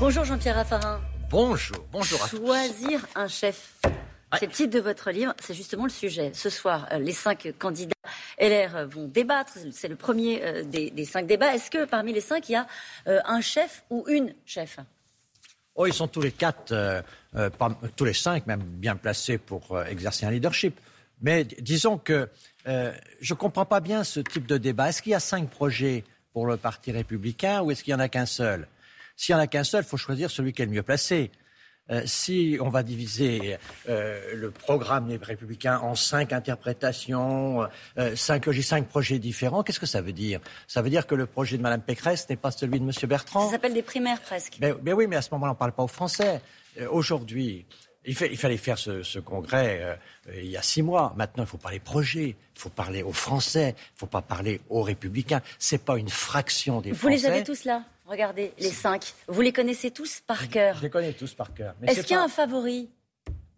Bonjour Jean-Pierre Raffarin. Bonjour, bonjour à tous. Choisir un chef. C'est le titre de votre livre, c'est justement le sujet. Ce soir, euh, les cinq candidats LR vont débattre. C'est le premier euh, des, cinq débats. Est-ce que parmi les cinq, il y a euh, un chef ou une chef? Oh, ils sont tous les quatre, tous les cinq même bien placés pour exercer un leadership. Mais disons que je ne comprends pas bien ce type de débat. Est-ce qu'il y a cinq projets pour le Parti républicain ou est-ce qu'il n'y en a qu'un seul? S'il n'y en a qu'un seul, il faut choisir celui qui est le mieux placé. Euh, si on va diviser euh, le programme des Républicains en cinq interprétations, euh, cinq, cinq projets différents, qu'est-ce que ça veut dire? Ça veut dire que le projet de Mme Pécresse n'est pas celui de M. Bertrand Ça s'appelle des primaires presque. Mais, oui, mais à ce moment-là, on ne parle pas aux Français. Aujourd'hui, il, fallait faire ce, congrès il y a six mois. Maintenant, il faut parler projet, il faut parler aux Français, il ne faut pas parler aux Républicains. Ce n'est pas une fraction des Vous Français. Vous les avez tous là? Regardez, les cinq. Vous les connaissez tous par cœur Je les connais tous par cœur. Est-ce qu'il y a un favori?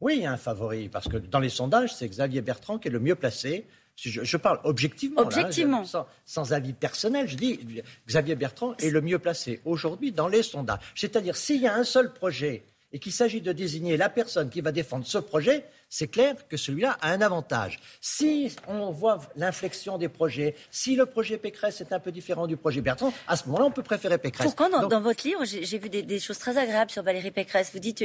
Oui, il y a un favori, parce que dans les sondages, c'est Xavier Bertrand qui est le mieux placé. Je, parle objectivement, objectivement. sans, avis personnel. Je dis Xavier Bertrand est le mieux placé aujourd'hui dans les sondages. C'est-à-dire, s'il y a un seul projet et qu'il s'agit de désigner la personne qui va défendre ce projet, c'est clair que celui-là a un avantage. Si on voit l'inflexion des projets, si le projet Pécresse est un peu différent du projet Bertrand, à ce moment-là, on peut préférer Pécresse. Pourquoi dans, votre livre, j'ai vu des, choses très agréables sur Valérie Pécresse. Vous dites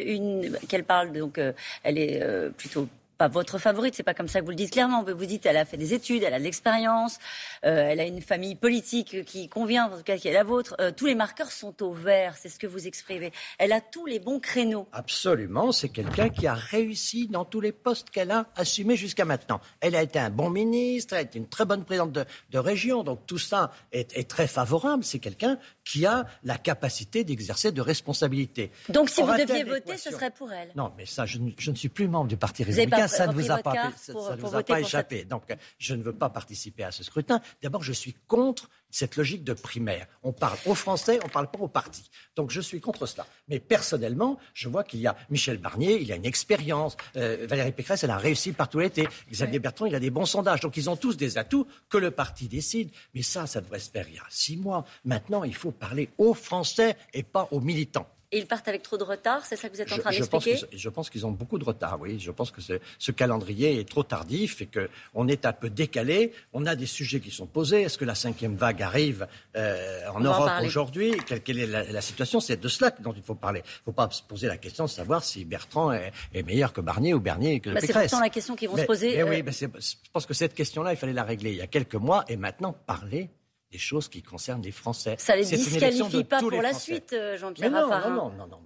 qu'elle parle, donc euh, elle est euh, plutôt pas votre favorite, c'est pas comme ça que vous le dites clairement. Vous dites elle a fait des études, elle a de l'expérience, euh, elle a une famille politique qui convient, en tout cas qui est la vôtre. Euh, tous les marqueurs sont au vert, c'est ce que vous exprimez. Elle a tous les bons créneaux. Absolument, c'est quelqu'un qui a réussi dans tous les postes qu'elle a assumés jusqu'à maintenant. Elle a été un bon ministre, elle a été une très bonne présidente de, région, donc tout ça est, est très favorable. C'est quelqu'un qui a la capacité d'exercer de responsabilités. Donc si vous deviez voter, ce serait pour elle? Non, mais ça, je, ne suis plus membre du Parti républicain, ça ne vous a pas, vous a pas échappé. Donc je ne veux pas participer à ce scrutin. D'abord, je suis contre cette logique de primaire. On parle aux Français, on ne parle pas aux partis. Donc je suis contre cela. Mais personnellement, je vois qu'il y a Michel Barnier, il a une expérience. Euh, Valérie Pécresse, elle a réussi partout l'été. Xavier Bertrand, il a des bons sondages. Donc ils ont tous des atouts que le parti décide. Mais ça, ça devrait se faire il y a six mois. Maintenant, il faut parler aux Français et pas aux militants. Et ils partent avec trop de retard, c'est ça que vous êtes en train d'expliquer Je pense qu'ils ont beaucoup de retard, oui. Je pense que ce calendrier est trop tardif et qu'on est un peu décalé. On a des sujets qui sont posés. Est-ce que la cinquième vague arrive euh, en Europe aujourd'hui? Quelle, est la, situation? C'est de cela dont il faut parler. Il ne faut pas se poser la question de savoir si Bertrand est, meilleur que Barnier ou Bernier que bah, C'est pourtant la question qu'ils vont se poser. oui, euh, je pense que cette question-là, il fallait la régler il y a quelques mois et maintenant parler des choses qui concernent les Français. Ça ne les disqualifie pas pour la suite, euh, Jean-Pierre non, non, non, non,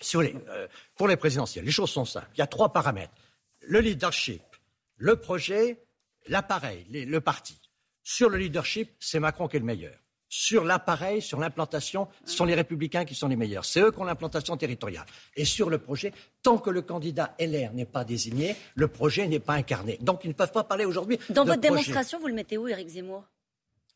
Sur les, euh, pour les présidentielles, les choses sont simples. Il y a trois paramètres. Le leadership, le projet, l'appareil, le parti. Sur le leadership, c'est Macron qui est le meilleur. Sur l'appareil, sur l'implantation, ce sont les républicains qui sont les meilleurs. C'est eux qui ont l'implantation territoriale. Et sur le projet, tant que le candidat LR n'est pas désigné, le projet n'est pas incarné. Donc ils ne peuvent pas parler aujourd'hui. Dans votre démonstration, vous le mettez où, Éric Zemmour?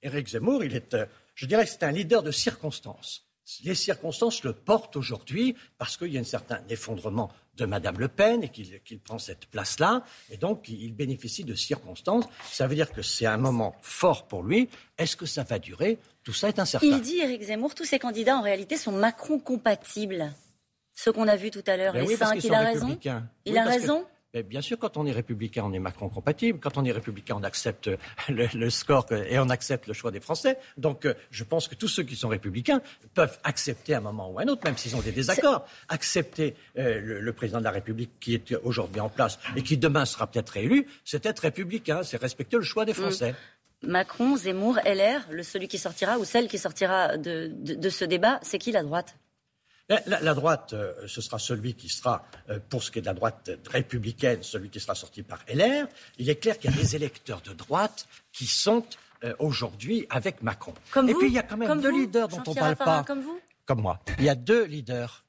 Éric Zemmour, il est, euh, je dirais que c'est un leader de circonstances. Les circonstances le portent aujourd'hui parce qu'il y a un certain effondrement de Mme Le Pen et qu'il prend cette place-là. Et donc, il bénéficie de circonstances. Ça veut dire que c'est un moment fort pour lui. Est-ce que ça va durer? Tout ça est incertain. Il dit, Éric Zemmour, tous ces candidats, en réalité, sont Macron-compatibles. Ce qu'on a vu tout à l'heure, ben les cinq, il a raison? Il a raison? Bien sûr, quand on est républicain, on est Macron compatible. Quand on est républicain, on accepte le, score et on accepte le choix des Français. Donc, euh, je pense que tous ceux qui sont républicains peuvent accepter à un moment ou à un autre, même s'ils ont des désaccords, accepter euh, le, président de la République qui est aujourd'hui en place et qui demain sera peut-être réélu. C'est être républicain, c'est respecter le choix des mm. Français. Macron, Zemmour, LR, le celui qui sortira ou celle qui sortira de ce débat, c'est qui la droite? La, droite, euh, ce sera celui qui sera, euh, pour ce qui est de la droite républicaine, celui qui sera sorti par LR. Il est clair qu'il y a des électeurs de droite qui sont euh, aujourd'hui avec Macron. Et puis il y a quand même deux leaders dont on ne parle pas. Comme vous Comme moi. Il y a deux leaders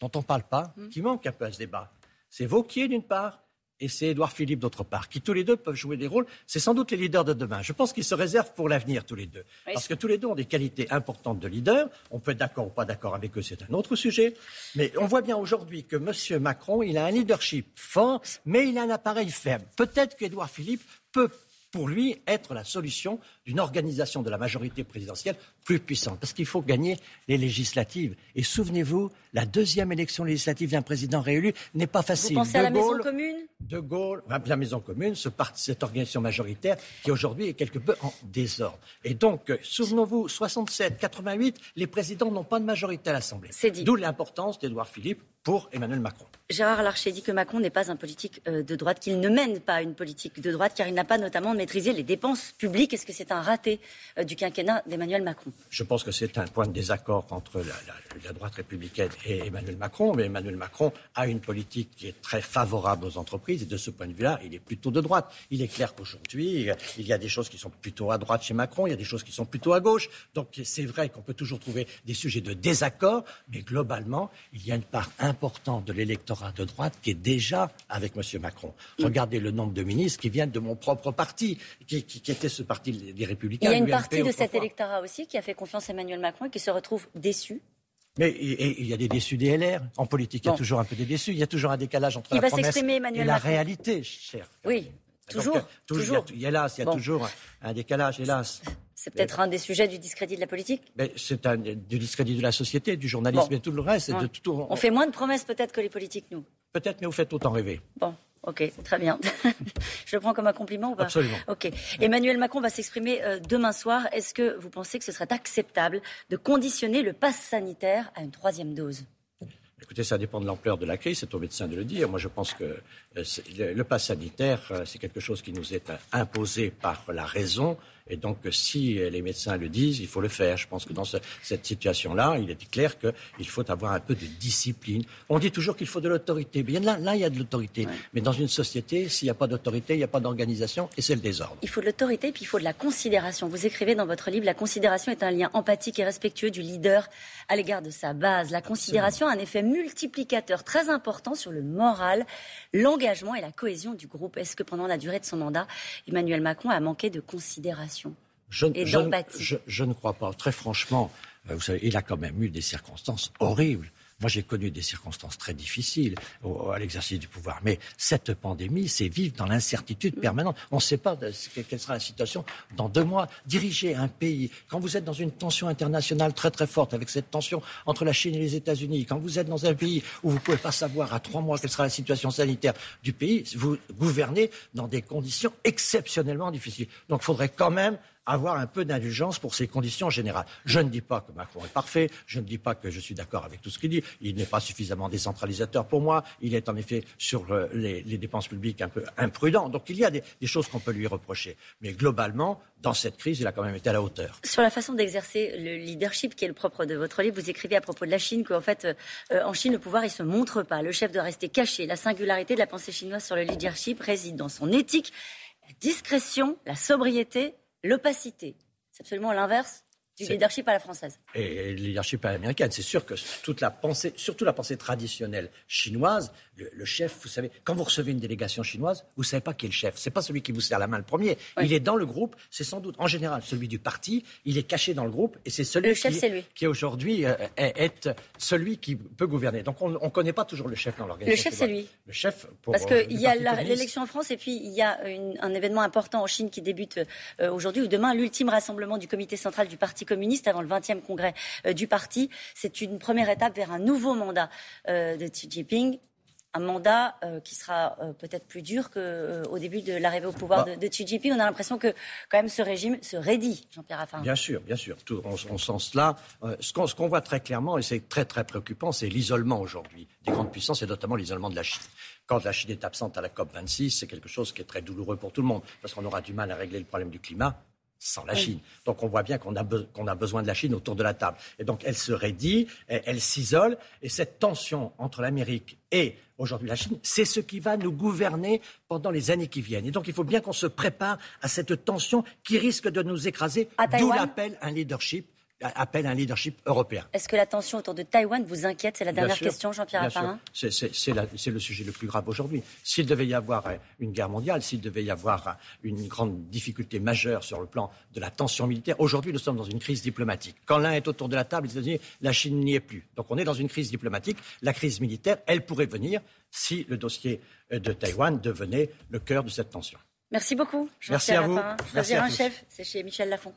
dont on ne parle pas, hmm. qui manquent un peu à ce débat. C'est Vauquier d'une part et c'est Édouard Philippe d'autre part, qui tous les deux peuvent jouer des rôles. C'est sans doute les leaders de demain. Je pense qu'ils se réservent pour l'avenir tous les deux. Parce que tous les deux ont des qualités importantes de leader. On peut être d'accord ou pas d'accord avec eux, c'est un autre sujet. Mais on voit bien aujourd'hui que M. Macron, il a un leadership fort, mais il a un appareil faible. Peut-être qu'Édouard Philippe peut pour lui être la solution d'une organisation de la majorité présidentielle plus puissante. Parce qu'il faut gagner les législatives. Et souvenez-vous, la deuxième élection législative d'un président réélu n'est pas facile. Vous pensez à la maison commune? De Gaulle, la maison commune, ce cette organisation majoritaire qui aujourd'hui est quelque peu en désordre. Et donc, euh, souvenons-vous, 67, 88, les présidents n'ont pas de majorité à l'Assemblée. C'est dit. D'où l'importance d'Édouard Philippe pour Emmanuel Macron. Gérard Larcher dit que Macron n'est pas un politique euh, de droite, qu'il ne mène pas une politique de droite, car il n'a pas notamment maîtrisé les dépenses publiques. Est-ce que c'est un raté euh, du quinquennat d'Emmanuel Macron Je pense que c'est un point de désaccord entre la, droite républicaine et Emmanuel Macron, mais Emmanuel Macron a une politique qui est très favorable aux entreprises, et de ce point de vue-là, il est plutôt de droite. Il est clair qu'aujourd'hui, il y a des choses qui sont plutôt à droite chez Macron, il y a des choses qui sont plutôt à gauche. Donc c'est vrai qu'on peut toujours trouver des sujets de désaccord, mais globalement, il y a une part importante de l'électorat de droite qui est déjà avec M. Macron. Regardez le nombre de ministres qui viennent de mon propre parti, qui, était ce parti des Républicains. Il y a une partie de cet électorat aussi qui a fait confiance à Emmanuel Macron et qui se retrouve déçu mais il y a des déçus des LR. En politique, il y a toujours un peu des déçus. Il y a toujours un décalage entre la promesse et la réalité, cher. Oui, toujours. toujours. Il y a, hélas, il y a toujours un décalage, hélas. C'est peut-être un des sujets du discrédit de la politique C'est un du discrédit de la société, du journalisme et tout le reste. De tout, on... fait moins de promesses peut-être que les politiques, nous. Peut-être, mais vous faites autant rêver. Bon. Ok, très bien. Je le prends comme un compliment ou pas Absolument. Ok. Emmanuel Macron va s'exprimer euh, demain soir. Est-ce que vous pensez que ce serait acceptable de conditionner le pass sanitaire à une troisième dose? Écoutez, ça dépend de l'ampleur de la crise, c'est au médecin de le dire. Moi, je pense que euh, le, le pass sanitaire, euh, c'est quelque chose qui nous est imposé par la raison, et donc, si les médecins le disent, il faut le faire. Je pense que dans cette situation-là, il est clair qu'il faut avoir un peu de discipline. On dit toujours qu'il faut de l'autorité. Bien là, là, il y a de l'autorité. Mais dans une société, s'il n'y a pas d'autorité, il n'y a pas d'organisation et c'est le désordre. Il faut de l'autorité, puis il faut de la considération. Vous écrivez dans votre livre, la considération est un lien empathique et respectueux du leader à l'égard de sa base. La considération a un effet multiplicateur très important sur le moral, l'engagement et la cohésion du groupe. Est-ce que pendant la durée de son mandat, Emmanuel Macron a manqué de considération? Je, je, ne crois pas. Très franchement, euh, vous savez, il a quand même eu des circonstances horribles. Moi, j'ai connu des circonstances très difficiles à l'exercice du pouvoir. Mais cette pandémie, c'est vivre dans l'incertitude permanente. On ne sait pas quelle sera la situation dans deux mois. Diriger un pays, quand vous êtes dans une tension internationale très très forte, avec cette tension entre la Chine et les États-Unis, quand vous êtes dans un pays où vous ne pouvez pas savoir à trois mois quelle sera la situation sanitaire du pays, vous gouvernez dans des conditions exceptionnellement difficiles. Donc, il faudrait quand même avoir un peu d'indulgence pour ces conditions générales. Je ne dis pas que Macron est parfait, je ne dis pas que je suis d'accord avec tout ce qu'il dit, il n'est pas suffisamment décentralisateur pour moi, il est en effet sur les, dépenses publiques un peu imprudent, donc il y a des, choses qu'on peut lui reprocher. Mais globalement, dans cette crise, il a quand même été à la hauteur. Sur la façon d'exercer le leadership qui est le propre de votre livre, vous écrivez à propos de la Chine qu'en fait, euh, en Chine, le pouvoir, il se montre pas. Le chef doit rester caché. La singularité de la pensée chinoise sur le leadership réside dans son éthique, la discrétion, la sobriété l'opacité. C'est absolument l'inverse du leadership à la française. Et le leadership à l'américaine. C'est sûr que toute la pensée, surtout la pensée traditionnelle chinoise, le, chef, vous savez, quand vous recevez une délégation chinoise, vous ne savez pas qui est le chef. C'est pas celui qui vous serre la main le premier. Il est dans le groupe. C'est sans doute, en général, celui du parti. Il est caché dans le groupe et c'est celui qui, qui aujourd'hui euh, est, celui qui peut gouverner. Donc on ne connaît pas toujours le chef dans l'organisation. Le chef, c'est lui. Le chef. Pour, Parce qu'il euh, y a l'élection en France et puis il y a un événement important en Chine qui débute euh, aujourd'hui ou demain, l'ultime rassemblement du comité central du Parti communiste avant le 20e congrès du parti. C'est une première étape vers un nouveau mandat de Xi Jinping un mandat euh, qui sera euh, peut-être plus dur qu'au euh, début de l'arrivée au pouvoir bah. de, Xi Jinping. On a l'impression que quand même ce régime se raidit, Jean-Pierre Raffarin. Bien sûr, bien sûr. Tout, en, sens là, ce qu'on voit très clairement, et c'est très très préoccupant, c'est l'isolement aujourd'hui des grandes puissances et notamment l'isolement de la Chine. Quand la Chine est absente à la COP 26, c'est quelque chose qui est très douloureux pour tout le monde, parce qu'on aura du mal à régler le problème du climat sans la Chine. Donc on voit bien qu'on a, a, besoin de la Chine autour de la table. Et donc elle se raidit, elle, s'isole, et cette tension entre l'Amérique et aujourd'hui la Chine, c'est ce qui va nous gouverner pendant les années qui viennent. Et donc il faut bien qu'on se prépare à cette tension qui risque de nous écraser, d'où l'appel un leadership appelle un leadership européen. Est-ce que la tension autour de Taïwan vous inquiète? C'est la dernière question, Jean-Pierre Raffarin. C'est le sujet le plus grave aujourd'hui. S'il devait y avoir euh, une guerre mondiale, s'il devait y avoir euh, une grande difficulté majeure sur le plan de la tension militaire, aujourd'hui nous sommes dans une crise diplomatique. Quand l'un est autour de la table, les États-Unis, la Chine n'y est plus. Donc on est dans une crise diplomatique. La crise militaire, elle pourrait venir si le dossier euh, de Taïwan devenait le cœur de cette tension. Merci beaucoup. Merci à vous. Choisir un chef, c'est chez Michel Lafon.